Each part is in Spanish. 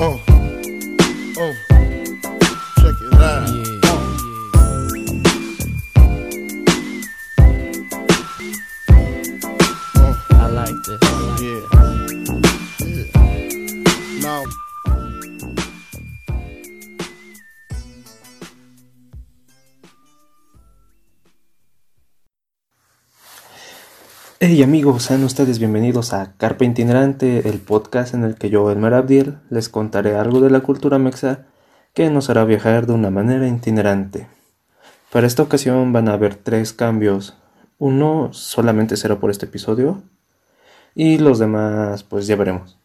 Oh, oh, Hey amigos, sean ustedes bienvenidos a Carpa Itinerante, el podcast en el que yo, Elmer Abdiel, les contaré algo de la cultura mexa que nos hará viajar de una manera itinerante. Para esta ocasión van a haber tres cambios. Uno solamente será por este episodio y los demás pues ya veremos.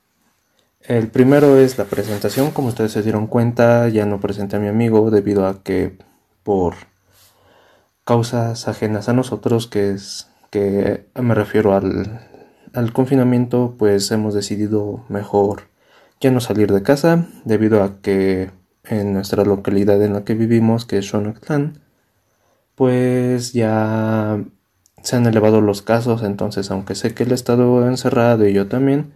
El primero es la presentación, como ustedes se dieron cuenta, ya no presenté a mi amigo debido a que por causas ajenas a nosotros, que es que me refiero al, confinamiento, pues hemos decidido mejor ya no salir de casa debido a que en nuestra localidad en la que vivimos, que es Xonatlán, pues ya se han elevado los casos, entonces aunque sé que ha estado encerrado y yo también,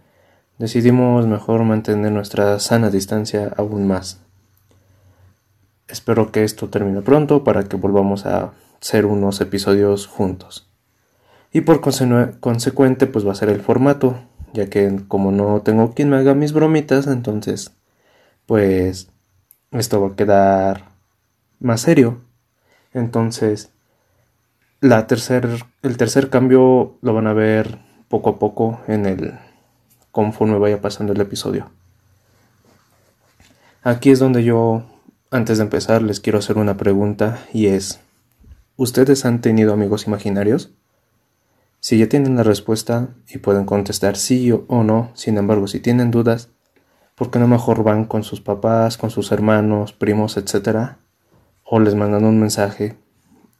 decidimos mejor mantener nuestra sana distancia aún más. Espero que esto termine pronto para que volvamos a hacer unos episodios juntos. Y por consecuente, pues va a ser el formato, ya que como no tengo quien me haga mis bromitas, entonces, pues esto va a quedar más serio. Entonces, la tercer, el tercer cambio lo van a ver poco a poco en el conforme vaya pasando el episodio. Aquí es donde yo, antes de empezar, les quiero hacer una pregunta y es, ¿ustedes han tenido amigos imaginarios? Si ya tienen la respuesta y pueden contestar sí o no, sin embargo, si tienen dudas, ¿por qué no mejor van con sus papás, con sus hermanos, primos, etcétera? O les mandan un mensaje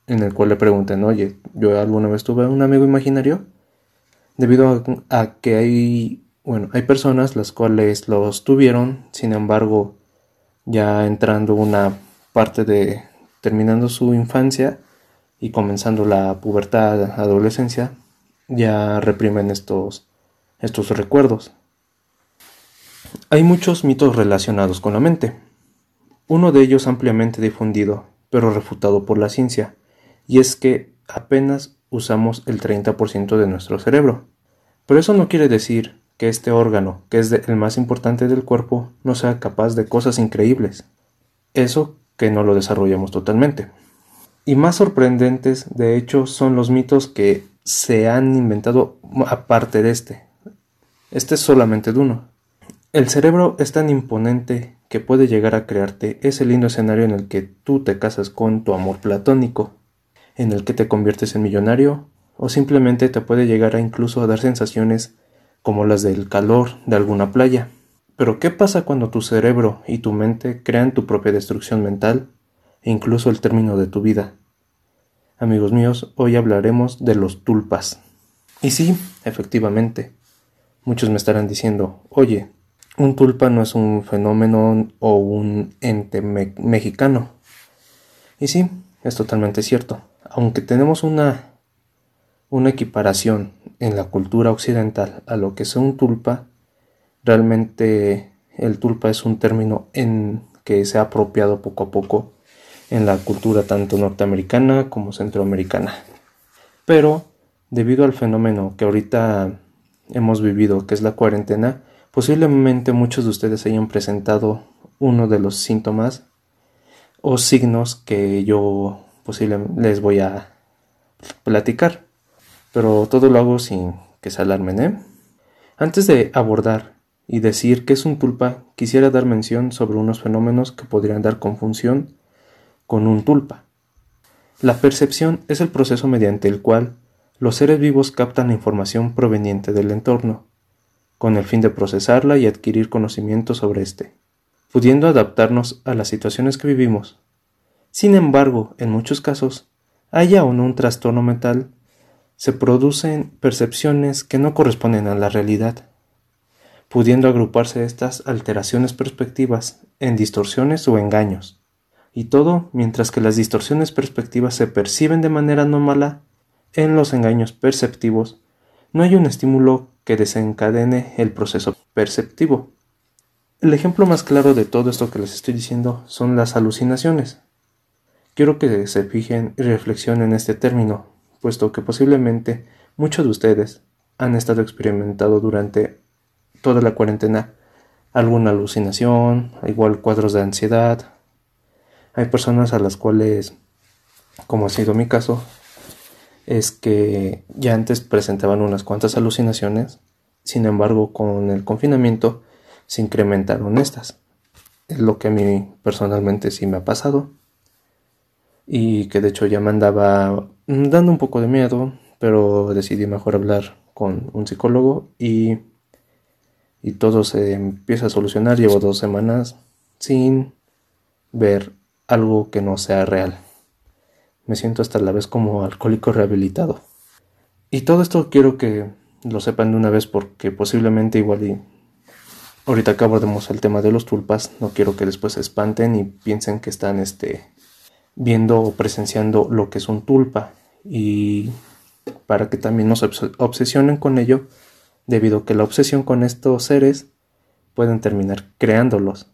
en el cual le pregunten, oye, ¿yo alguna vez tuve un amigo imaginario? Debido a, que hay, bueno, hay personas las cuales los tuvieron, sin embargo, ya entrando una parte de terminando su infancia y comenzando la pubertad, adolescencia, ya reprimen estos, estos recuerdos. Hay muchos mitos relacionados con la mente. Uno de ellos ampliamente difundido, pero refutado por la ciencia, y es que apenas usamos el 30% de nuestro cerebro. Pero eso no quiere decir que este órgano, que es el más importante del cuerpo, no sea capaz de cosas increíbles. Eso que no lo desarrollamos totalmente. Y más sorprendentes, de hecho, son los mitos que se han inventado aparte de este. Este es solamente de uno. El cerebro es tan imponente que puede llegar a crearte ese lindo escenario en el que tú te casas con tu amor platónico, en el que te conviertes en millonario, o simplemente te puede llegar a incluso a dar sensaciones como las del calor de alguna playa. Pero ¿qué pasa cuando tu cerebro y tu mente crean tu propia destrucción mental e incluso el término de tu vida? Amigos míos, hoy hablaremos de los tulpas. Y sí, efectivamente, muchos me estarán diciendo, oye, un tulpa no es un fenómeno o un ente me- mexicano. Y sí, es totalmente cierto. Aunque tenemos una, una equiparación en la cultura occidental a lo que es un tulpa, realmente el tulpa es un término en que se ha apropiado poco a poco en la cultura tanto norteamericana como centroamericana. Pero debido al fenómeno que ahorita hemos vivido, que es la cuarentena, posiblemente muchos de ustedes hayan presentado uno de los síntomas o signos que yo posiblemente les voy a platicar. Pero todo lo hago sin que se alarmen, ¿eh? Antes de abordar y decir qué es un tulpa, quisiera dar mención sobre unos fenómenos que podrían dar confusión con un tulpa. La percepción es el proceso mediante el cual los seres vivos captan la información proveniente del entorno, con el fin de procesarla y adquirir conocimiento sobre éste, pudiendo adaptarnos a las situaciones que vivimos. Sin embargo, en muchos casos, haya o no un trastorno mental, se producen percepciones que no corresponden a la realidad, pudiendo agruparse estas alteraciones perspectivas en distorsiones o engaños. Y todo mientras que las distorsiones perspectivas se perciben de manera anómala, en los engaños perceptivos no hay un estímulo que desencadene el proceso perceptivo. El ejemplo más claro de todo esto que les estoy diciendo son las alucinaciones. Quiero que se fijen y reflexionen en este término, puesto que posiblemente muchos de ustedes han estado experimentando durante toda la cuarentena alguna alucinación, igual cuadros de ansiedad. Hay personas a las cuales, como ha sido mi caso, es que ya antes presentaban unas cuantas alucinaciones, sin embargo con el confinamiento se incrementaron estas. Es lo que a mí personalmente sí me ha pasado y que de hecho ya me andaba dando un poco de miedo, pero decidí mejor hablar con un psicólogo y, y todo se empieza a solucionar. Llevo dos semanas sin ver algo que no sea real. Me siento hasta la vez como alcohólico rehabilitado. Y todo esto quiero que lo sepan de una vez porque posiblemente igual y ahorita que abordemos el tema de los tulpas, no quiero que después se espanten y piensen que están este viendo o presenciando lo que es un tulpa y para que también no se obsesionen con ello, debido a que la obsesión con estos seres pueden terminar creándolos,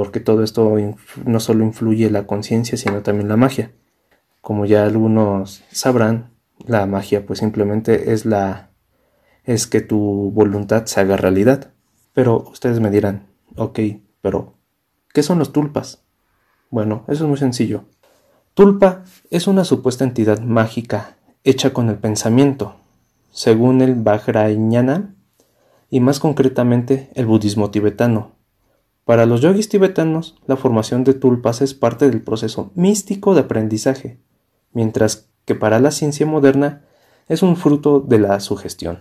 porque todo esto no solo influye la conciencia, sino también la magia. Como ya algunos sabrán, la magia pues simplemente es la es que tu voluntad se haga realidad. Pero ustedes me dirán, ok, pero ¿qué son los tulpas? Bueno, eso es muy sencillo. Tulpa es una supuesta entidad mágica hecha con el pensamiento, según el Vajrayana y más concretamente el budismo tibetano. Para los yogis tibetanos, la formación de tulpas es parte del proceso místico de aprendizaje, mientras que para la ciencia moderna es un fruto de la sugestión.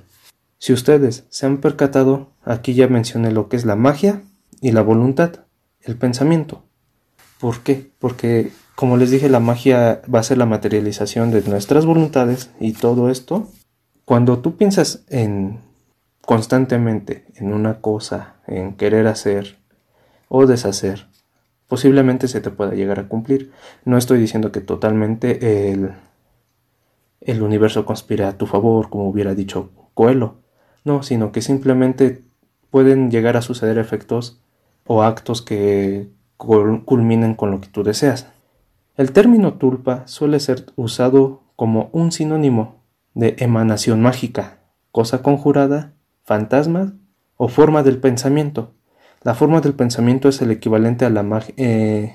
Si ustedes se han percatado, aquí ya mencioné lo que es la magia y la voluntad, el pensamiento. ¿Por qué? Porque como les dije, la magia va a ser la materialización de nuestras voluntades y todo esto. Cuando tú piensas en constantemente en una cosa, en querer hacer o deshacer, posiblemente se te pueda llegar a cumplir. No estoy diciendo que totalmente el, el universo conspire a tu favor, como hubiera dicho Coelho. No, sino que simplemente pueden llegar a suceder efectos o actos que culminen con lo que tú deseas. El término tulpa suele ser usado como un sinónimo de emanación mágica, cosa conjurada, fantasma o forma del pensamiento. La forma del pensamiento es el equivalente a la magia eh,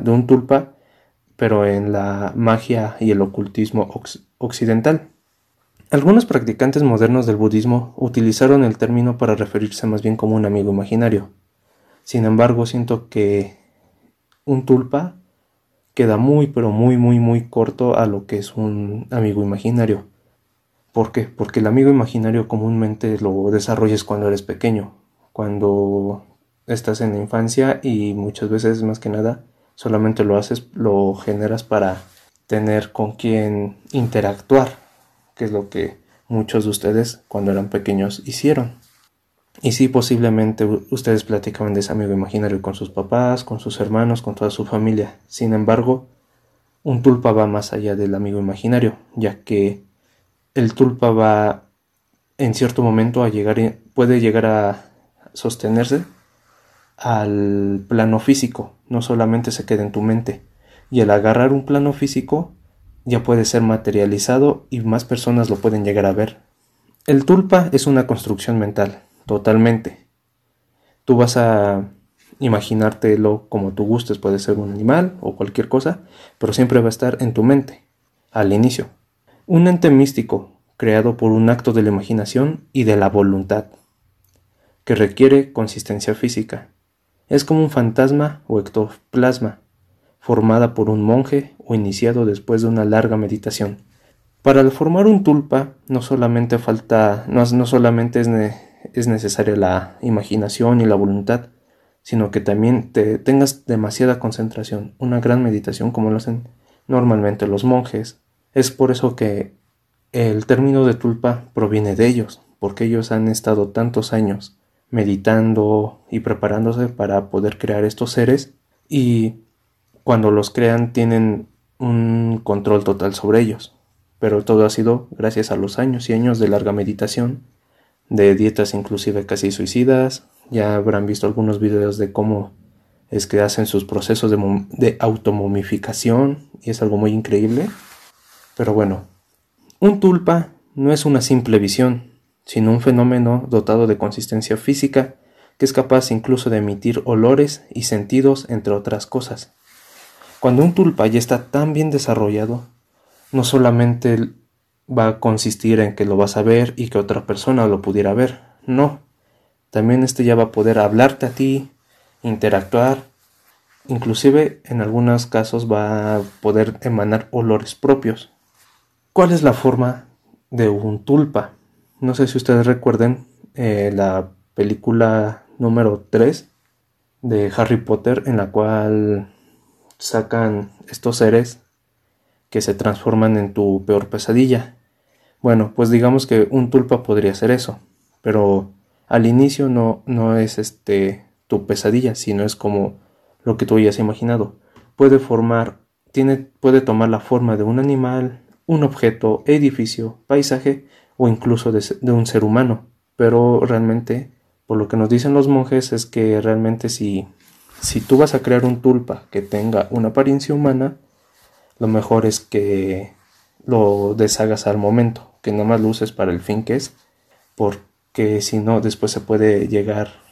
de un tulpa, pero en la magia y el ocultismo occidental. Algunos practicantes modernos del budismo utilizaron el término para referirse más bien como un amigo imaginario. Sin embargo, siento que un tulpa queda muy, pero muy, muy, muy corto a lo que es un amigo imaginario. ¿Por qué? Porque el amigo imaginario comúnmente lo desarrollas cuando eres pequeño, cuando estás en la infancia y muchas veces más que nada solamente lo haces, lo generas para tener con quien interactuar, que es lo que muchos de ustedes cuando eran pequeños hicieron. Y sí, posiblemente ustedes platicaban de ese amigo imaginario con sus papás, con sus hermanos, con toda su familia. Sin embargo, un tulpa va más allá del amigo imaginario, ya que el tulpa va en cierto momento a llegar, puede llegar a sostenerse al plano físico, no solamente se queda en tu mente. Y al agarrar un plano físico ya puede ser materializado y más personas lo pueden llegar a ver. El tulpa es una construcción mental, totalmente. Tú vas a imaginártelo como tú gustes, puede ser un animal o cualquier cosa, pero siempre va a estar en tu mente, al inicio. Un ente místico, creado por un acto de la imaginación y de la voluntad, que requiere consistencia física. Es como un fantasma o ectoplasma, formada por un monje o iniciado después de una larga meditación. Para formar un tulpa no solamente falta, no, no solamente es, es necesaria la imaginación y la voluntad, sino que también te tengas demasiada concentración, una gran meditación como lo hacen normalmente los monjes. Es por eso que el término de tulpa proviene de ellos, porque ellos han estado tantos años meditando y preparándose para poder crear estos seres y cuando los crean tienen un control total sobre ellos. Pero todo ha sido gracias a los años y años de larga meditación de dietas inclusive casi suicidas, Ya habrán visto algunos videos de cómo es que hacen sus procesos de, de automomificación y es algo muy increíble. Pero bueno, un tulpa no es una simple visión, sino un fenómeno dotado de consistencia física que es capaz incluso de emitir olores y sentidos, entre otras cosas. Cuando un tulpa ya está tan bien desarrollado, no solamente va a consistir en que lo vas a ver y que otra persona lo pudiera ver, no. También este ya va a poder hablarte a ti, interactuar, inclusive en algunos casos va a poder emanar olores propios. ¿Cuál es la forma de un tulpa? No sé si ustedes recuerden eh, la película número 3 de Harry Potter en la cual sacan estos seres que se transforman en tu peor pesadilla. Bueno, pues digamos que un tulpa podría ser eso, pero al inicio no, no es este tu pesadilla, sino es como lo que tú hayas imaginado. Puede formar, tiene, puede tomar la forma de un animal, un objeto, edificio, paisaje o incluso de, un ser humano, pero realmente por lo que nos dicen los monjes es que realmente si, si tú vas a crear un tulpa que tenga una apariencia humana, lo mejor es que lo deshagas al momento, que no más lo uses para el fin que es, porque si no, después se puede llegar,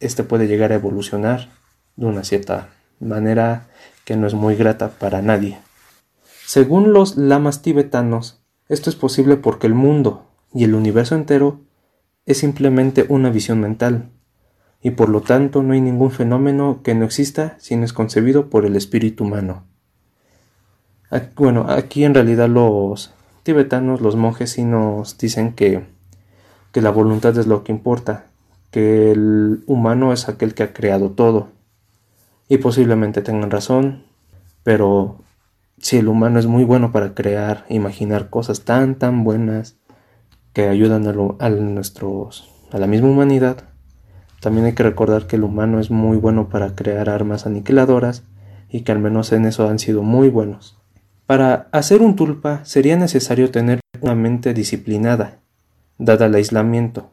este puede llegar a evolucionar de una cierta manera que no es muy grata para nadie. Según los lamas tibetanos, esto es posible porque el mundo y el universo entero es simplemente una visión mental, y por lo tanto no hay ningún fenómeno que no exista si no es concebido por el espíritu humano. Bueno, aquí en realidad los tibetanos, los monjes sí nos dicen que, que la voluntad es lo que importa, que el humano es aquel que ha creado todo. Y posiblemente tengan razón, pero si el humano es muy bueno para crear, imaginar cosas tan tan buenas, que ayudan a, a la misma humanidad, también hay que recordar que el humano es muy bueno para crear armas aniquiladoras y que al menos en eso han sido muy buenos. Para hacer un tulpa sería necesario tener una mente disciplinada, dada el aislamiento,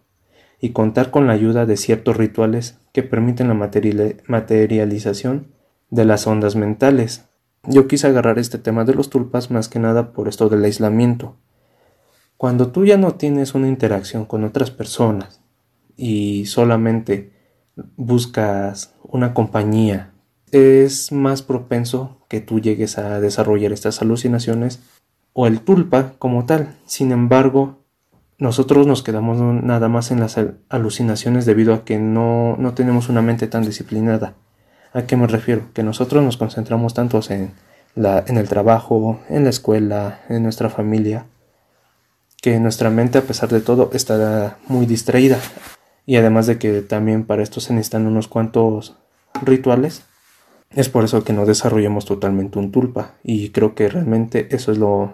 y contar con la ayuda de ciertos rituales que permiten la materialización de las ondas mentales. Yo quise agarrar este tema de los tulpas más que nada por esto del aislamiento, cuando tú ya no tienes una interacción con otras personas y solamente buscas una compañía, es más propenso que tú llegues a desarrollar estas alucinaciones o el tulpa como tal. Sin embargo, nosotros nos quedamos nada más en las alucinaciones debido a que no, no tenemos una mente tan disciplinada. ¿A qué me refiero? Que nosotros nos concentramos tanto en, la, en el trabajo, en la escuela, en nuestra familia, que nuestra mente a pesar de todo está muy distraída y además de que también para esto se necesitan unos cuantos rituales es por eso que no desarrollamos totalmente un tulpa y creo que realmente eso es lo,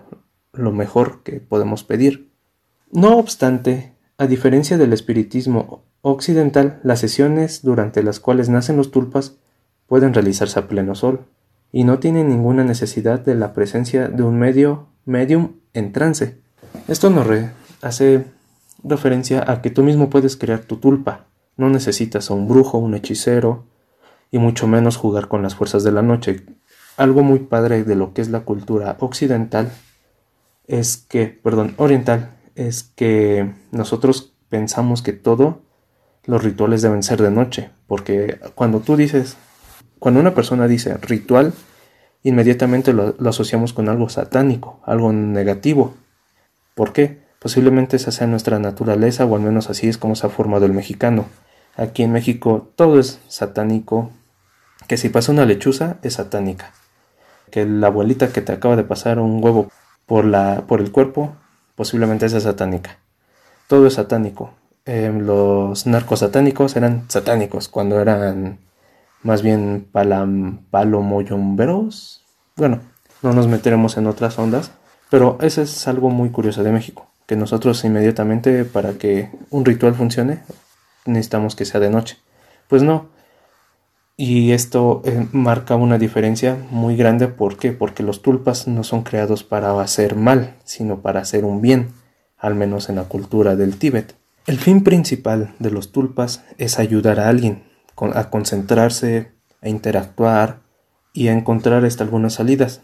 lo mejor que podemos pedir. No obstante, a diferencia del espiritismo occidental, las sesiones durante las cuales nacen los tulpas pueden realizarse a pleno sol y no tienen ninguna necesidad de la presencia de un medio medium en trance. Esto nos hace referencia a que tú mismo puedes crear tu tulpa. No necesitas a un brujo, un hechicero, y mucho menos jugar con las fuerzas de la noche. Algo muy padre de lo que es la cultura occidental es que, perdón, oriental, es que nosotros pensamos que todo los rituales deben ser de noche, porque cuando tú dices, cuando una persona dice ritual, inmediatamente lo asociamos con algo satánico, algo negativo, ¿Por qué? Posiblemente esa sea nuestra naturaleza o al menos así es como se ha formado el mexicano. Aquí en México todo es satánico, que si pasa una lechuza es satánica, que la abuelita que te acaba de pasar un huevo por, la, por el cuerpo posiblemente es satánica. Todo es satánico. Em, los narcos satánicos eran satánicos cuando eran más bien palomoyomberos. Bueno, no nos meteremos en otras ondas, pero eso es algo muy curioso de México, que nosotros inmediatamente para que un ritual funcione necesitamos que sea de noche. Pues no. Y esto eh, marca una diferencia muy grande. ¿Por qué? Porque los tulpas no son creados para hacer mal, sino para hacer un bien, al menos en la cultura del Tíbet. El fin principal de los tulpas es ayudar a alguien a concentrarse, a interactuar y a encontrar hasta algunas salidas.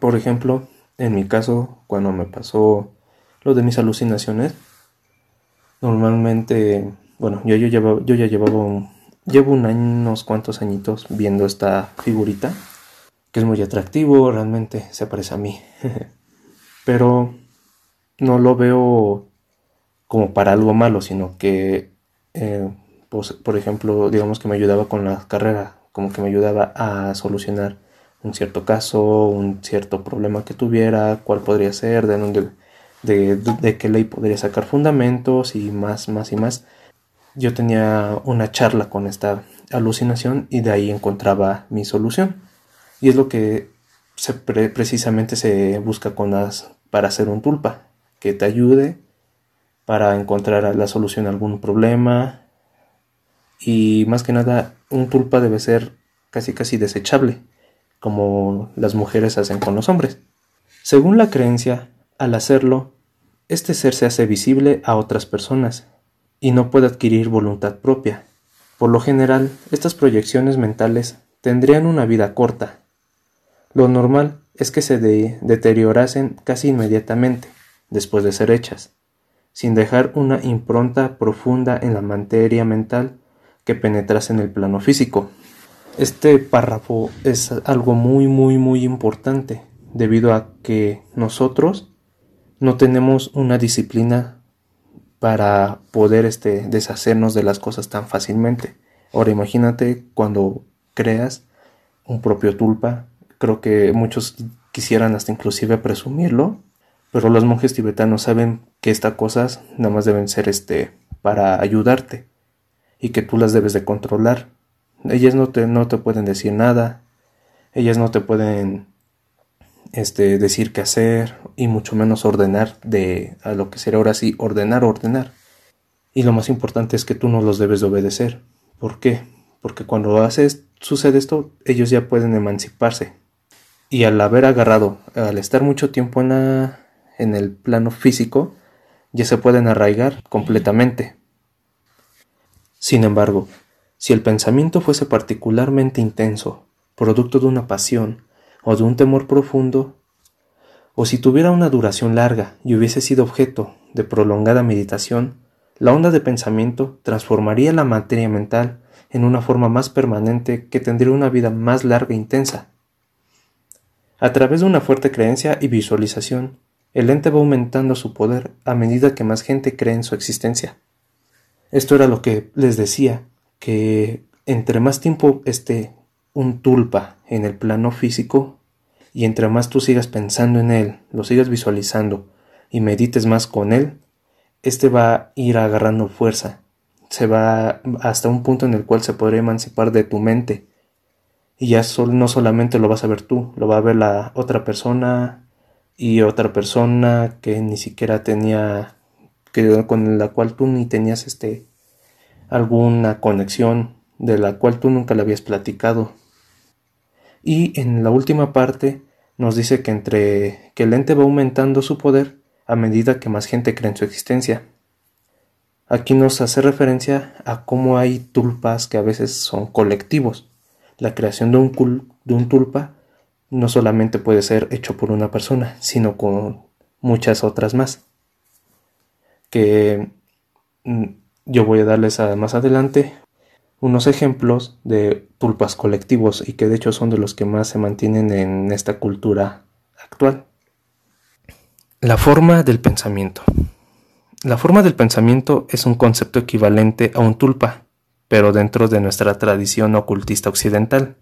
Por ejemplo, en mi caso, cuando me pasó lo de mis alucinaciones, normalmente, bueno, yo, yo, yo ya llevaba llevo un año, unos cuantos añitos viendo esta figurita, que es muy atractivo, realmente se parece a mí. Pero no lo veo como para algo malo, sino que, eh, pues, por ejemplo, digamos que me ayudaba con la carrera, como que me ayudaba a solucionar un cierto caso, un cierto problema que tuviera, cuál podría ser, de dónde, de, qué ley podría sacar fundamentos y más, más y más. Yo tenía una charla con esta alucinación y de ahí encontraba mi solución. Y es lo que precisamente se busca con las para hacer un tulpa, que te ayude para encontrar la solución a algún problema y más que nada un tulpa debe ser casi casi desechable como las mujeres hacen con los hombres. Según la creencia, al hacerlo, este ser se hace visible a otras personas y no puede adquirir voluntad propia. Por lo general, estas proyecciones mentales tendrían una vida corta. Lo normal es que se deteriorasen casi inmediatamente después de ser hechas sin dejar una impronta profunda en la materia mental que penetrase en el plano físico. Este párrafo es algo muy muy muy importante debido a que nosotros no tenemos una disciplina para poder este, deshacernos de las cosas tan fácilmente. Ahora imagínate cuando creas un propio tulpa, creo que muchos quisieran hasta inclusive presumirlo pero los monjes tibetanos saben que estas cosas nada más deben ser este para ayudarte y que tú las debes de controlar. Ellas no te, no te pueden decir nada, ellas no te pueden este, decir qué hacer y mucho menos ordenar de a lo que será ahora sí ordenar, ordenar. Y lo más importante es que tú no los debes de obedecer. ¿Por qué? Porque cuando haces, sucede esto, ellos ya pueden emanciparse. Y al haber agarrado, al estar mucho tiempo en la, en el plano físico ya se pueden arraigar completamente. Sin embargo, si el pensamiento fuese particularmente intenso, producto de una pasión o de un temor profundo, o si tuviera una duración larga y hubiese sido objeto de prolongada meditación, la onda de pensamiento transformaría la materia mental en una forma más permanente que tendría una vida más larga e intensa. A través de una fuerte creencia y visualización, el ente va aumentando su poder a medida que más gente cree en su existencia. Esto era lo que les decía, que entre más tiempo esté un tulpa en el plano físico, y entre más tú sigas pensando en él, lo sigas visualizando y medites más con él, este va a ir agarrando fuerza, se va hasta un punto en el cual se podría emancipar de tu mente. Y ya no solamente lo vas a ver tú, lo va a ver la otra persona, y otra persona que ni siquiera tenía que con la cual tú ni tenías este alguna conexión de la cual tú nunca le habías platicado. Y en la última parte nos dice que entre que el ente va aumentando su poder a medida que más gente cree en su existencia. Aquí nos hace referencia a cómo hay tulpas que a veces son colectivos. La creación de un, de un tulpa no solamente puede ser hecho por una persona, sino con muchas otras más. Que mm, yo voy a darles más adelante unos ejemplos de tulpas colectivos y que de hecho son de los que más se mantienen en esta cultura actual. La forma del pensamiento. La forma del pensamiento es un concepto equivalente a un tulpa, pero dentro de nuestra tradición ocultista occidental.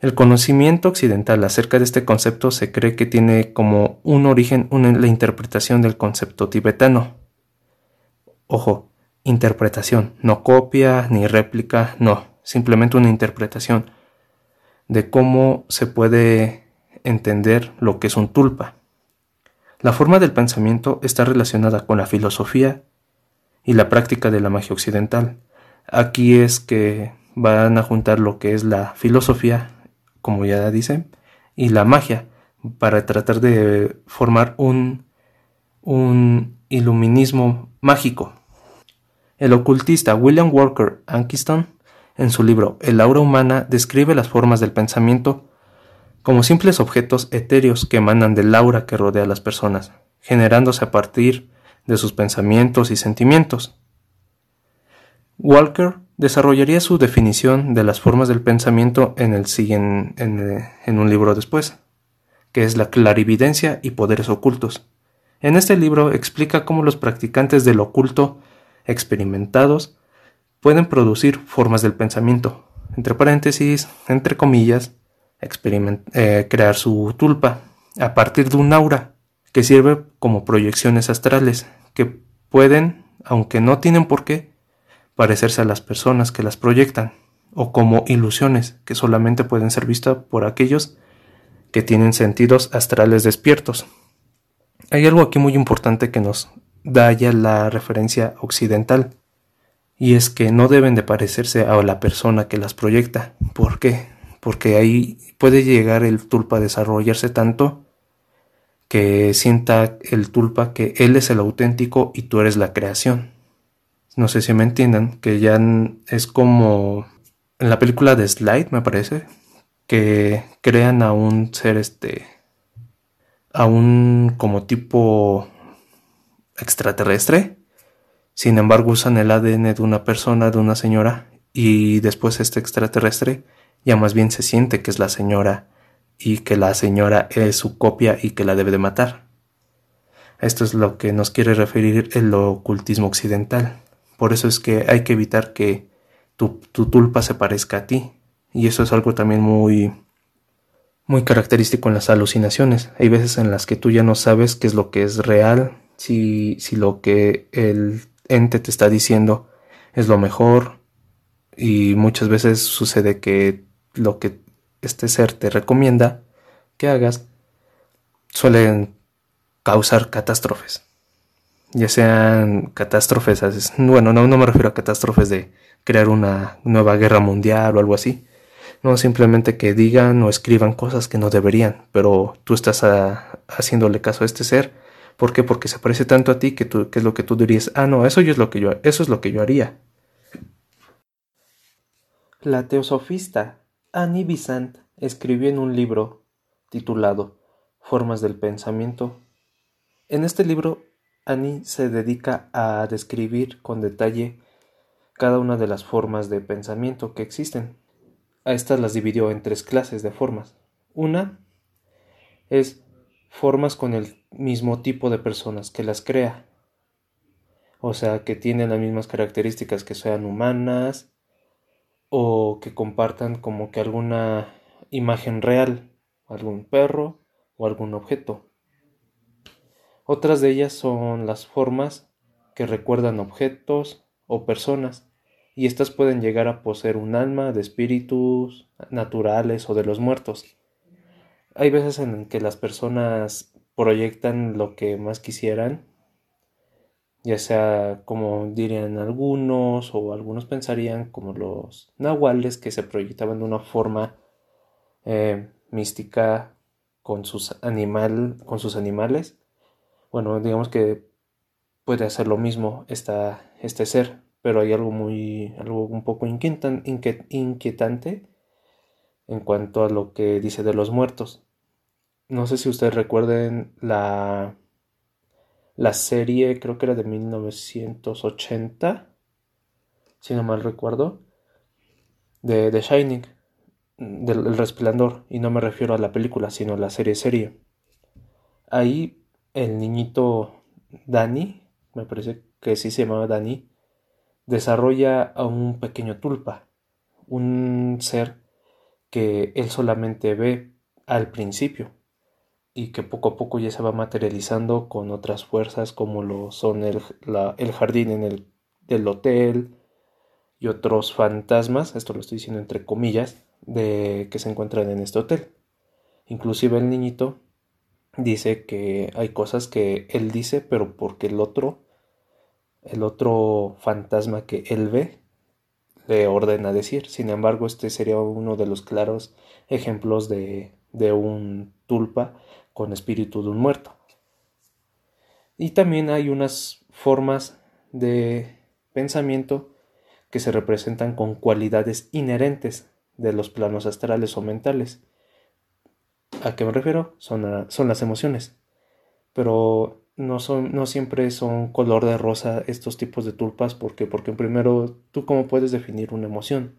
El conocimiento occidental acerca de este concepto se cree que tiene como un origen en la interpretación del concepto tibetano. Ojo, interpretación, no copia ni réplica, no, simplemente una interpretación de cómo se puede entender lo que es un tulpa. La forma del pensamiento está relacionada con la filosofía y la práctica de la magia occidental. Aquí es que van a juntar lo que es la filosofía como ya dice, y la magia, para tratar de formar un, un iluminismo mágico. El ocultista William Walker Ankiston, en su libro El aura humana, describe las formas del pensamiento como simples objetos etéreos que emanan del aura que rodea a las personas, generándose a partir de sus pensamientos y sentimientos. Walker desarrollaría su definición de las formas del pensamiento en, el en, en un libro después, que es la clarividencia y poderes ocultos. En este libro explica cómo los practicantes del oculto experimentados pueden producir formas del pensamiento, entre paréntesis, entre comillas, eh, crear su tulpa a partir de un aura que sirve como proyecciones astrales que pueden, aunque no tienen por qué, parecerse a las personas que las proyectan, o como ilusiones que solamente pueden ser vistas por aquellos que tienen sentidos astrales despiertos. Hay algo aquí muy importante que nos da ya la referencia occidental, y es que no deben de parecerse a la persona que las proyecta. ¿Por qué? Porque ahí puede llegar el tulpa a desarrollarse tanto que sienta el tulpa que él es el auténtico y tú eres la creación. No sé si me entiendan, que ya es como en la película de Slide, me parece, que crean a un ser este a un como tipo extraterrestre. Sin embargo, usan el ADN de una persona, de una señora, y después este extraterrestre ya más bien se siente que es la señora y que la señora es su copia y que la debe de matar. Esto es lo que nos quiere referir el ocultismo occidental. Por eso es que hay que evitar que tu, tu tulpa se parezca a ti. Y eso es algo también muy muy característico en las alucinaciones. Hay veces en las que tú ya no sabes qué es lo que es real, si, si lo que el ente te está diciendo es lo mejor y muchas veces sucede que lo que este ser te recomienda que hagas suelen causar catástrofes. Ya sean catástrofes, bueno, no, no me refiero a catástrofes de crear una nueva guerra mundial o algo así, no simplemente que digan o escriban cosas que no deberían, pero tú estás ah, haciéndole caso a este ser. ¿Por qué? Porque se parece tanto a ti que, tú, es lo que tú dirías, ah, no, eso, es lo que yo, eso es lo que yo haría. La teosofista Annie Besant escribió en un libro titulado Formas del Pensamiento. En este libro, Annie se dedica a describir con detalle cada una de las formas de pensamiento que existen. A estas las dividió en tres clases de formas. Una es formas con el mismo tipo de personas que las crea. O sea, que tienen las mismas características que sean humanas o que compartan como que alguna imagen real, algún perro o algún objeto. Otras de ellas son las formas que recuerdan objetos o personas y éstas pueden llegar a poseer un alma de espíritus naturales o de los muertos. Hay veces en que las personas proyectan lo que más quisieran, ya sea como dirían algunos o algunos pensarían como los nahuales que se proyectaban de una forma eh, mística con sus, animal, con sus animales. Bueno, digamos que puede hacer lo mismo esta, este ser pero hay algo muy, algo un poco inquietante en cuanto a lo que dice de los muertos. No sé si ustedes recuerden la, la serie, creo que era de 1980, si no mal recuerdo, de The Shining, del Resplandor, y no me refiero a la película, sino a la serie serie. Ahí el niñito Danny, me parece que sí se llamaba Danny, desarrolla a un pequeño tulpa, un ser que él solamente ve al principio y que poco a poco ya se va materializando con otras fuerzas como lo son el, el jardín en el del hotel y otros fantasmas, esto lo estoy diciendo entre comillas, de que se encuentran en este hotel. Inclusive el niñito dice que hay cosas que él dice, pero porque el otro el otro fantasma que él ve le ordena decir. Sin embargo, este sería uno de los claros ejemplos de, de un tulpa con espíritu de un muerto. Y también hay unas formas de pensamiento que se representan con cualidades inherentes de los planos astrales o mentales. ¿A qué me refiero? Son, son las emociones. Pero no, son, no siempre son color de rosa estos tipos de tulpas. porque Porque primero, ¿tú cómo puedes definir una emoción?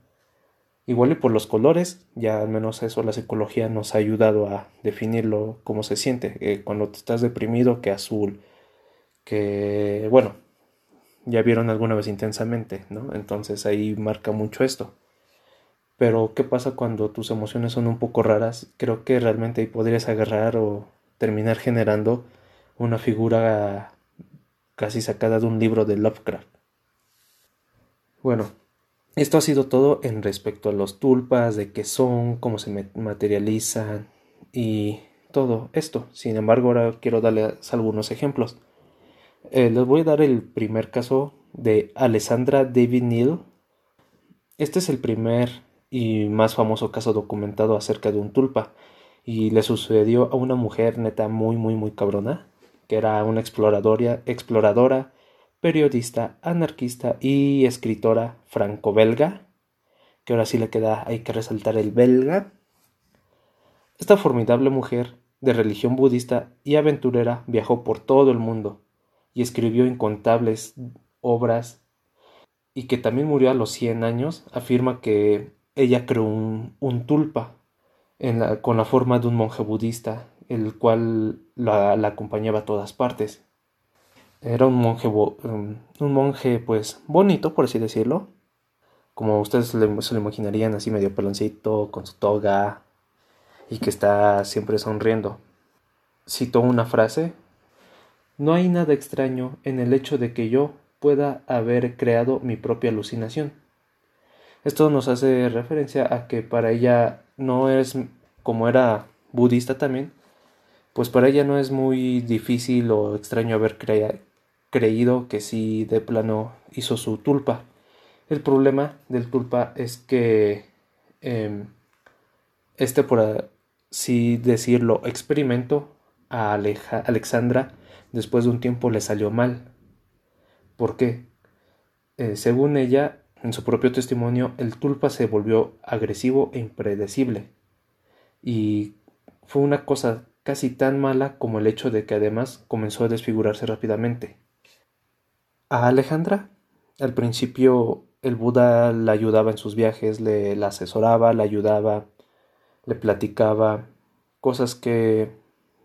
Igual y por los colores, ya al menos eso la psicología nos ha ayudado a definirlo cómo se siente. Eh, cuando estás deprimido, que azul, que bueno, ya vieron alguna vez intensamente, ¿no? Entonces ahí marca mucho esto. Pero, ¿qué pasa cuando tus emociones son un poco raras? Creo que realmente ahí podrías agarrar o terminar generando una figura casi sacada de un libro de Lovecraft. Bueno, esto ha sido todo en respecto a los tulpas, de qué son, cómo se materializan y todo esto. Sin embargo, ahora quiero darles algunos ejemplos. Eh, les voy a dar el primer caso de Alessandra David Neal. Este es el primer y más famoso caso documentado acerca de un tulpa y le sucedió a una mujer neta muy muy muy cabrona que era una exploradora, exploradora periodista, anarquista y escritora franco-belga, que ahora sí le queda, hay que resaltar el belga. Esta formidable mujer de religión budista y aventurera viajó por todo el mundo y escribió incontables obras y que también murió a los 100 años, afirma que ella creó un, tulpa con la forma de un monje budista, el cual la acompañaba a todas partes. Era un monje, um, un monje pues bonito, por así decirlo. Como ustedes se lo imaginarían, así medio peloncito, con su toga y que está siempre sonriendo. Citó una frase. No hay nada extraño en el hecho de que yo pueda haber creado mi propia alucinación. Esto nos hace referencia a que para ella no es, como era budista también, pues para ella no es muy difícil o extraño haber creado creído que sí de plano hizo su tulpa. El problema del tulpa es que em, este, por así decirlo, experimento a Alexandra después de un tiempo le salió mal. ¿Por qué? Eh, según ella, en su propio testimonio, el tulpa se volvió agresivo e impredecible. Y fue una cosa casi tan mala como el hecho de que además comenzó a desfigurarse rápidamente. A Alejandra, al principio el Buda la ayudaba en sus viajes, le la asesoraba, la ayudaba, le platicaba cosas que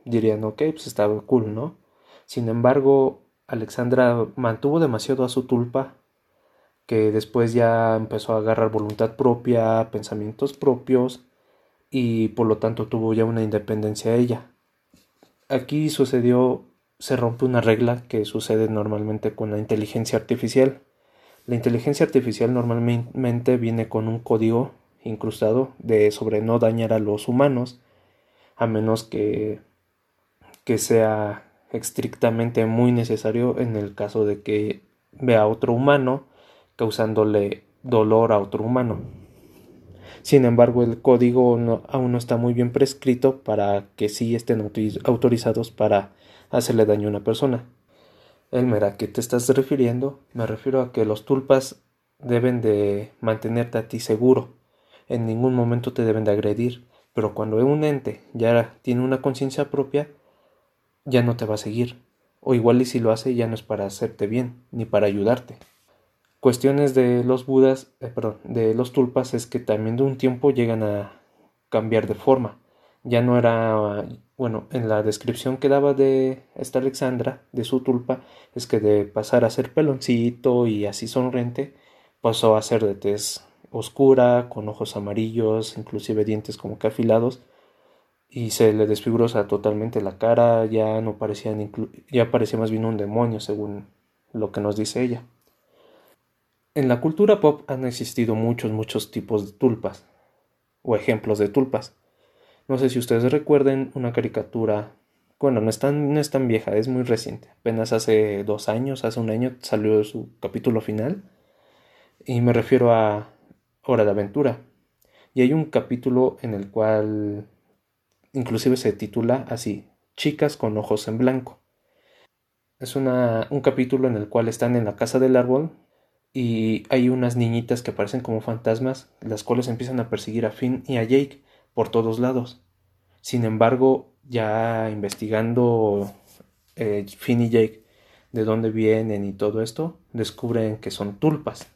dirían, ok, pues estaba cool, ¿no? Sin embargo, Alexandra mantuvo demasiado a su tulpa, que después ya empezó a agarrar voluntad propia, pensamientos propios, y por lo tanto tuvo ya una independencia ella. Aquí sucedió se rompe una regla que sucede normalmente con la inteligencia artificial. La inteligencia artificial normalmente viene con un código incrustado de sobre no dañar a los humanos, a menos que, que sea estrictamente muy necesario en el caso de que vea a otro humano causándole dolor a otro humano. Sin embargo, el código aún no está muy bien prescrito para que sí estén autorizados para hacerle daño a una persona. Elmer, ¿a qué te estás refiriendo? Me refiero a que los tulpas deben de mantenerte a ti seguro. En ningún momento te deben de agredir. Pero cuando un ente ya tiene una conciencia propia, ya no te va a seguir. O igual y si lo hace ya no es para hacerte bien, ni para ayudarte. Cuestiones de los budas, eh, perdón, de los tulpas es que también de un tiempo llegan a cambiar de forma. Ya no era bueno, en la descripción que daba de esta Alexandra, de su tulpa, es que de pasar a ser peloncito y así sonriente, pasó a ser de tez oscura, con ojos amarillos, inclusive dientes como que afilados, y se le desfiguró totalmente la cara, ya no parecía, ya parecía más bien un demonio, según lo que nos dice ella. En la cultura pop han existido muchos, muchos tipos de tulpas, o ejemplos de tulpas. No sé si ustedes recuerden una caricatura, bueno, no es tan, no es tan vieja, es muy reciente, apenas hace dos años, hace un año salió su capítulo final, y me refiero a Hora de Aventura. Y hay un capítulo en el cual inclusive se titula así, Chicas con ojos en blanco. Es una, un capítulo en el cual están en la casa del árbol y hay unas niñitas que aparecen como fantasmas, las cuales empiezan a perseguir a Finn y a Jake por todos lados. Sin embargo, ya investigando eh, Finn y Jake de dónde vienen y todo esto, descubren que son tulpas.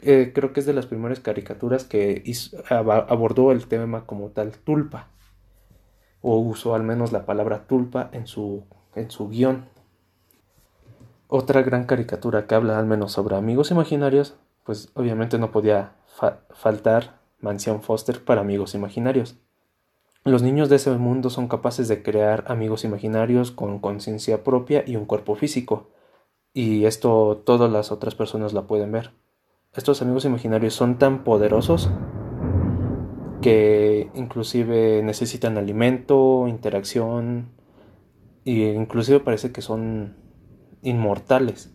Eh, creo que es de las primeras caricaturas que abordó el tema como tal tulpa, o usó al menos la palabra tulpa en su, en su guion. Otra gran caricatura que habla al menos sobre amigos imaginarios, pues obviamente no podía faltar Mansión Foster para amigos imaginarios. Los niños de ese mundo son capaces de crear amigos imaginarios con conciencia propia y un cuerpo físico, y esto todas las otras personas la pueden ver. Estos amigos imaginarios son tan poderosos que inclusive necesitan alimento, interacción, e inclusive parece que son inmortales.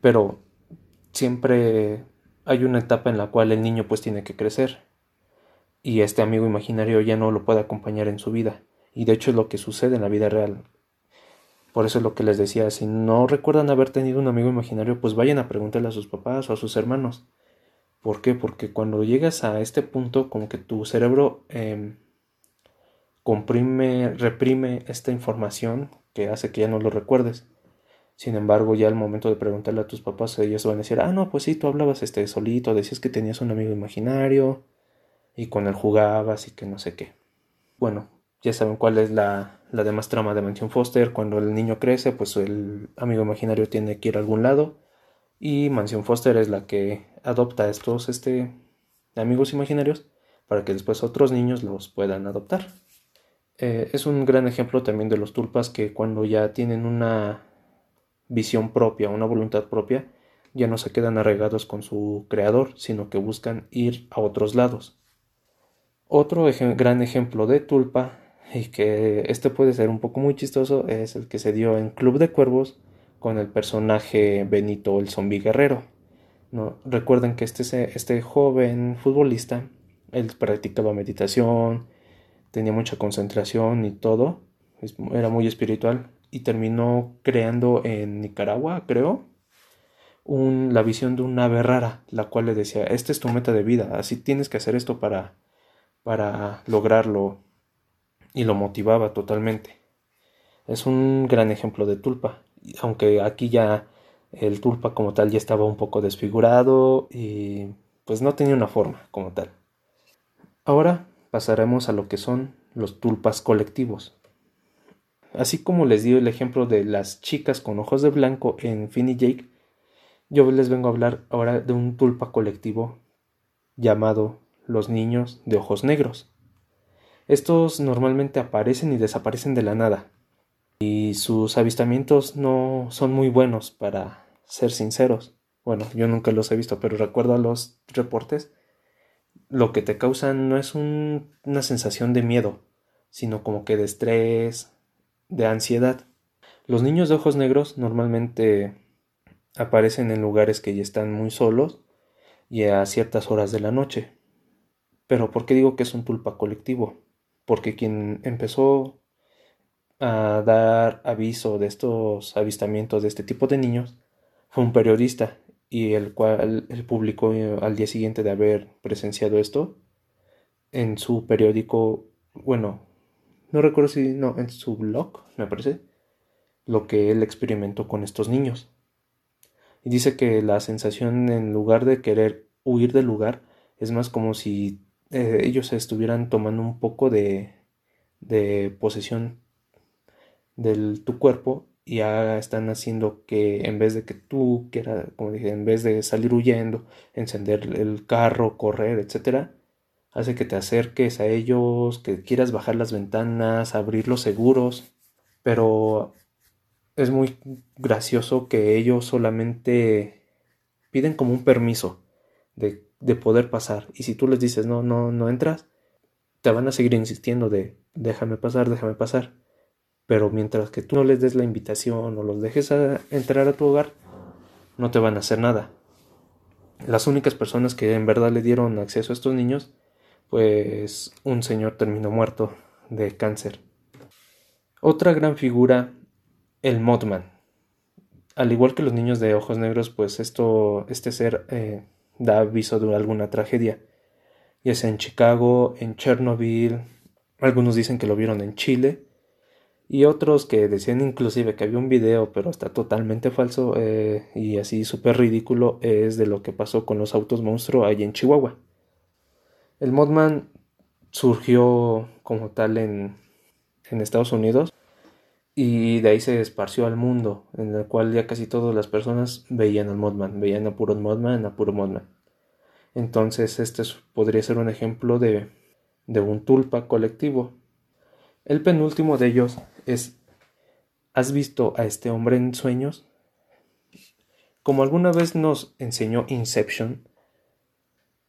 Pero siempre hay una etapa en la cual el niño pues tiene que crecer y este amigo imaginario ya no lo puede acompañar en su vida. Y de hecho es lo que sucede en la vida real. Por eso es lo que les decía, si no recuerdan haber tenido un amigo imaginario, pues vayan a preguntarle a sus papás o a sus hermanos. ¿Por qué? Porque cuando llegas a este punto, como que tu cerebro em, comprime, reprime esta información que hace que ya no lo recuerdes. Sin embargo, ya al momento de preguntarle a tus papás, ellos van a decir, ah, no, pues sí, tú hablabas este solito, decías que tenías un amigo imaginario, y con él jugabas y que no sé qué. Bueno, ya saben cuál es la, la demás trama de Mansión Foster. Cuando el niño crece, pues el amigo imaginario tiene que ir a algún lado. Y Mansión Foster es la que adopta a estos este, amigos imaginarios para que después otros niños los puedan adoptar. Eh, es un gran ejemplo también de los tulpas que cuando ya tienen una visión propia, una voluntad propia, ya no se quedan arraigados con su creador, sino que buscan ir a otros lados. Otro gran ejemplo de tulpa, y que este puede ser un poco muy chistoso, es el que se dio en Club de Cuervos con el personaje Benito el Zombie Guerrero. Recuerden que este, este joven futbolista, él practicaba meditación, tenía mucha concentración y todo, era muy espiritual y terminó creando en Nicaragua, creo, la visión de un ave rara, la cual le decía, esta es tu meta de vida, así tienes que hacer esto para para lograrlo y lo motivaba totalmente. Es un gran ejemplo de tulpa, aunque aquí ya el tulpa como tal ya estaba un poco desfigurado y pues no tenía una forma como tal. Ahora pasaremos a lo que son los tulpas colectivos. Así como les di el ejemplo de las chicas con ojos de blanco en Finn y Jake, yo les vengo a hablar ahora de un tulpa colectivo llamado los niños de ojos negros. Estos normalmente aparecen y desaparecen de la nada, y sus avistamientos no son muy buenos, para ser sinceros. Bueno, yo nunca los he visto, pero recuerdo a los reportes. Lo que te causan no es una sensación de miedo, sino como que de estrés, de ansiedad. Los niños de ojos negros normalmente aparecen en lugares que ya están muy solos y a ciertas horas de la noche. Pero ¿por qué digo que es un tulpa colectivo? Porque quien empezó a dar aviso de estos avistamientos de este tipo de niños fue un periodista y el cual publicó al día siguiente de haber presenciado esto en su periódico, bueno, no recuerdo si no, en su blog, me parece, lo que él experimentó con estos niños. Y dice que la sensación en lugar de querer huir del lugar es más como si eh, ellos estuvieran tomando un poco de, de posesión de tu cuerpo y ya están haciendo que en vez de que tú quieras, como dije, en vez de salir huyendo, encender el carro, correr, etcétera, hace que te acerques a ellos, que quieras bajar las ventanas, abrir los seguros, pero es muy gracioso que ellos solamente piden como un permiso de de poder pasar. Y si tú les dices no, no, no entras, te van a seguir insistiendo de déjame pasar, déjame pasar. Pero mientras que tú no les des la invitación o los dejes entrar a tu hogar, no te van a hacer nada. Las únicas personas que en verdad le dieron acceso a estos niños, pues un señor terminó muerto de cáncer. Otra gran figura, el Mothman. al igual que los niños de ojos negros, pues esto, este ser eh, da aviso de alguna tragedia, ya sea en Chicago, en Chernobyl, algunos dicen que lo vieron en Chile, y otros que decían inclusive que había un video, pero está totalmente falso eh, y así súper ridículo, es de lo que pasó con los autos monstruo ahí en Chihuahua. El Modman surgió como tal en, en Estados Unidos y de ahí se esparció al mundo, en el cual ya casi todas las personas veían al Modman, veían a puro Modman, a puro Modman. Entonces este podría ser un ejemplo de, de un tulpa colectivo. El penúltimo de ellos es ¿Has visto a este hombre en sueños? Como alguna vez nos enseñó Inception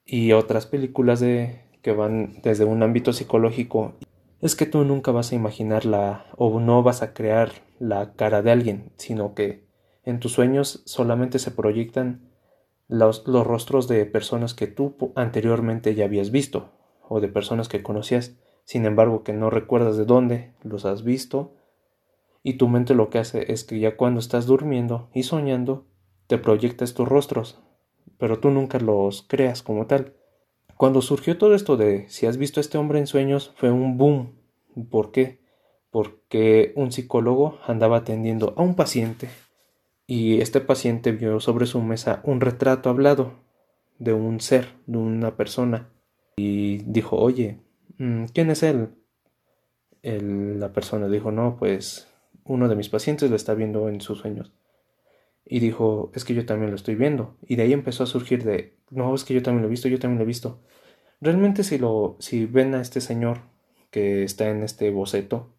y otras películas de que van desde un ámbito psicológico, es que tú nunca vas a imaginar la o no vas a crear la cara de alguien, sino que en tus sueños solamente se proyectan los, los rostros de personas que tú anteriormente ya habías visto o de personas que conocías, sin embargo que no recuerdas de dónde los has visto y tu mente lo que hace es que ya cuando estás durmiendo y soñando, te proyectas tus rostros, pero tú nunca los creas como tal. Cuando surgió todo esto de si has visto a este hombre en sueños, fue un boom. ¿Por qué? Porque un psicólogo andaba atendiendo a un paciente y este paciente vio sobre su mesa un retrato hablado de un ser, de una persona, y dijo, oye, mm, ¿quién es él? la persona dijo, no, pues uno de mis pacientes lo está viendo en sus sueños. Y dijo, es que yo también lo estoy viendo. Y de ahí empezó a surgir de, no, es que yo también lo he visto, yo también lo he visto. Realmente si lo, si ven a este señor que está en este boceto,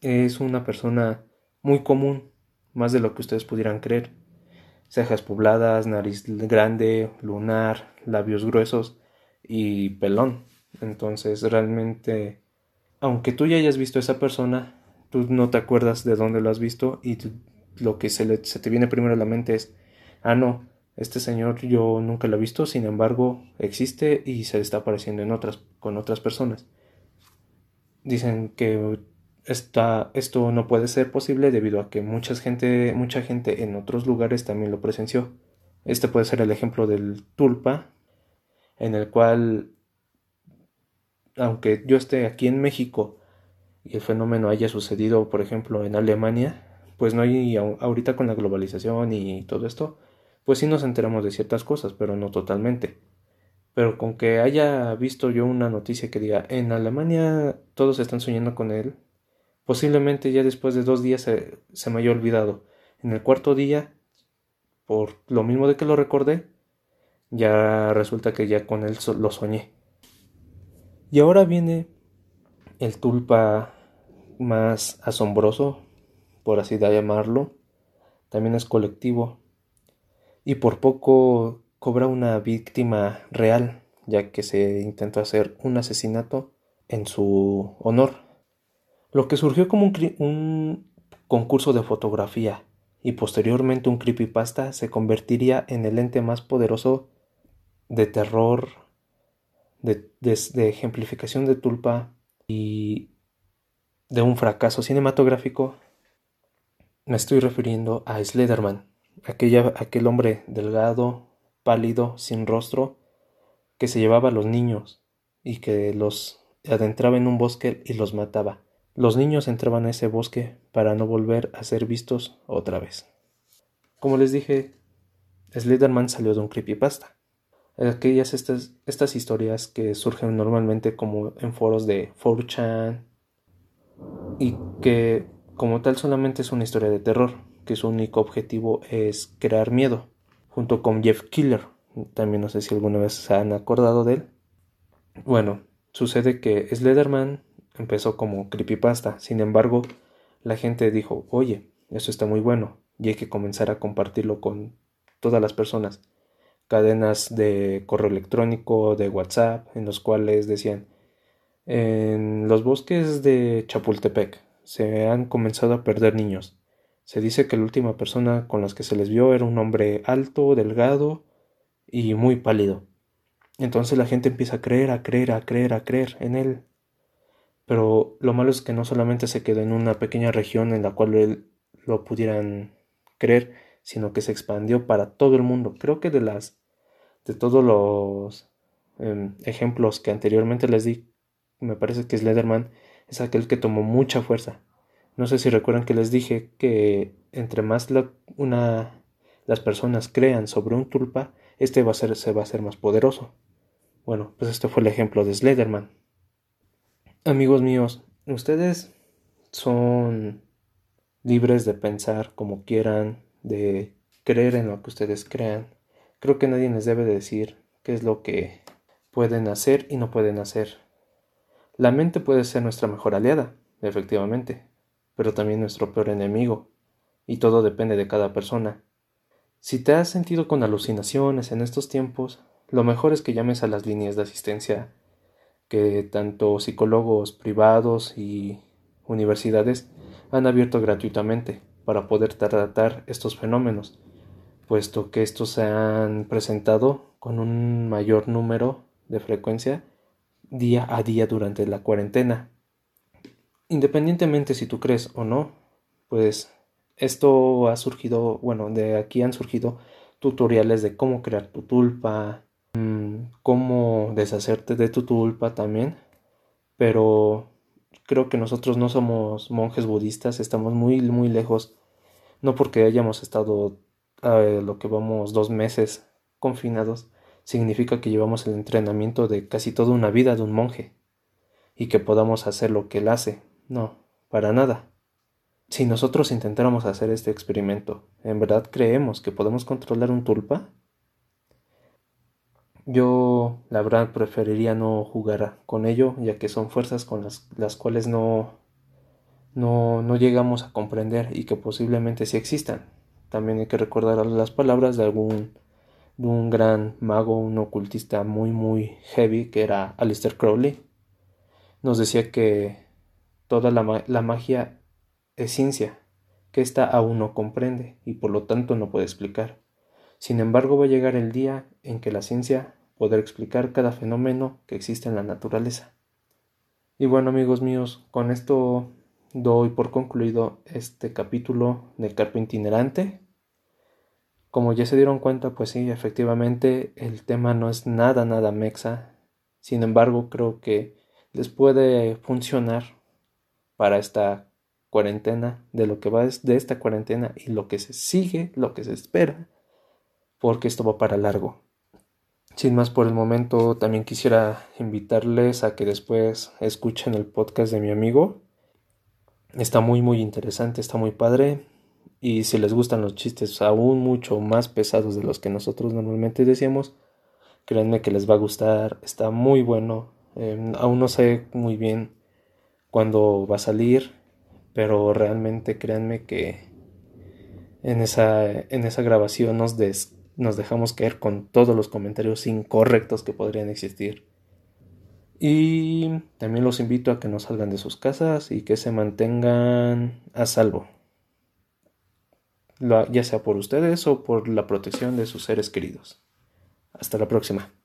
es una persona muy común, más de lo que ustedes pudieran creer. Cejas pobladas, nariz grande, lunar, labios gruesos y pelón. Entonces realmente, aunque tú ya hayas visto a esa persona, tú no te acuerdas de dónde lo has visto y lo que se, le, te viene primero a la mente es, ah, no, este señor yo nunca lo he visto, sin embargo, existe y se está apareciendo en otras, con otras personas. Dicen que esta, esto no puede ser posible debido a que mucha gente, mucha gente en otros lugares también lo presenció. Este puede ser el ejemplo del tulpa, en el cual, aunque yo esté aquí en México y el fenómeno haya sucedido, por ejemplo, en Alemania, pues no hay ahorita con la globalización y todo esto, pues sí nos enteramos de ciertas cosas, pero no totalmente. Pero con que haya visto yo una noticia que diga en Alemania todos están soñando con él, posiblemente ya después de dos días se, se me haya olvidado. En el cuarto día, por lo mismo de que lo recordé, ya resulta que ya con él lo soñé. Y ahora viene el tulpa más asombroso, por así llamarlo, también es colectivo y por poco cobra una víctima real, ya que se intentó hacer un asesinato en su honor. Lo que surgió como un, concurso de fotografía y posteriormente un creepypasta se convertiría en el ente más poderoso de terror, de, de ejemplificación de tulpa y de un fracaso cinematográfico, me estoy refiriendo a Slenderman, aquella, aquel hombre delgado, pálido, sin rostro, que se llevaba a los niños y que los adentraba en un bosque y los mataba. Los niños entraban a ese bosque para no volver a ser vistos otra vez. Como les dije, Slenderman salió de un creepypasta. Aquellas estas, estas historias que surgen normalmente como en foros de 4chan, y que como tal solamente es una historia de terror, que su único objetivo es crear miedo, junto con Jeff Killer. También no sé si alguna vez se han acordado de él. Bueno, sucede que Slenderman empezó como creepypasta, sin embargo, la gente dijo, oye, eso está muy bueno, y hay que comenzar a compartirlo con todas las personas. Cadenas de correo electrónico, de WhatsApp, en los cuales decían, en los bosques de Chapultepec se han comenzado a perder niños. Se dice que la última persona con las que se les vio era un hombre alto, delgado y muy pálido. Entonces la gente empieza a creer, a creer, a creer, a creer en él. Pero lo malo es que no solamente se quedó en una pequeña región en la cual él lo pudieran creer, sino que se expandió para todo el mundo. Creo que de las de todos los em, ejemplos que anteriormente les di, me parece que Slenderman es aquel que tomó mucha fuerza. No sé si recuerdan que les dije que entre más una, las personas crean sobre un tulpa, este va a ser, se va a ser más poderoso. Bueno, pues este fue el ejemplo de Slenderman. Amigos míos, ustedes son libres de pensar como quieran, de creer en lo que ustedes crean. Creo que nadie les debe decir qué es lo que pueden hacer y no pueden hacer. La mente puede ser nuestra mejor aliada, efectivamente, pero también nuestro peor enemigo, y todo depende de cada persona. Si te has sentido con alucinaciones en estos tiempos, lo mejor es que llames a las líneas de asistencia que tanto psicólogos privados y universidades han abierto gratuitamente para poder tratar estos fenómenos, puesto que estos se han presentado con un mayor número de frecuencia día a día durante la cuarentena. Independientemente si tú crees o no, pues esto ha surgido, bueno, de aquí han surgido tutoriales de cómo crear tu tulpa, mm, cómo deshacerte de tu tulpa también, pero creo que nosotros no somos monjes budistas, estamos muy, muy lejos, no porque hayamos estado eh, lo que vamos dos meses confinados, significa que llevamos el entrenamiento de casi toda una vida de un monje y que podamos hacer lo que él hace. No, para nada. Si nosotros intentáramos hacer este experimento, ¿en verdad creemos que podemos controlar un tulpa? Yo, la verdad, preferiría no jugar con ello, ya que son fuerzas con las, las cuales no, no, no llegamos a comprender y que posiblemente sí existan. También hay que recordar las palabras de algún un gran mago, un ocultista muy muy heavy que era Alistair Crowley. Nos decía que toda la, la magia es ciencia, que ésta aún no comprende y por lo tanto no puede explicar. Sin embargo, va a llegar el día en que la ciencia podrá explicar cada fenómeno que existe en la naturaleza. Y bueno, amigos míos, con esto doy por concluido este capítulo de Carpo Itinerante. Como ya se dieron cuenta, pues sí, efectivamente el tema no es nada, nada mexa. Sin embargo, creo que les puede funcionar para esta cuarentena, de lo que va de esta cuarentena y lo que se sigue, lo que se espera, porque esto va para largo. Sin más por el momento, también quisiera invitarles a que después escuchen el podcast de mi amigo. Está muy muy interesante, está muy padre. Y si les gustan los chistes aún mucho más pesados de los que nosotros normalmente decíamos, créanme que les va a gustar, está muy bueno. Em, aún no sé muy bien cuándo va a salir, pero realmente créanme que en esa, en esa grabación nos, nos dejamos caer con todos los comentarios incorrectos que podrían existir. Y también los invito a que no salgan de sus casas y que se mantengan a salvo, ya sea por ustedes o por la protección de sus seres queridos. Hasta la próxima.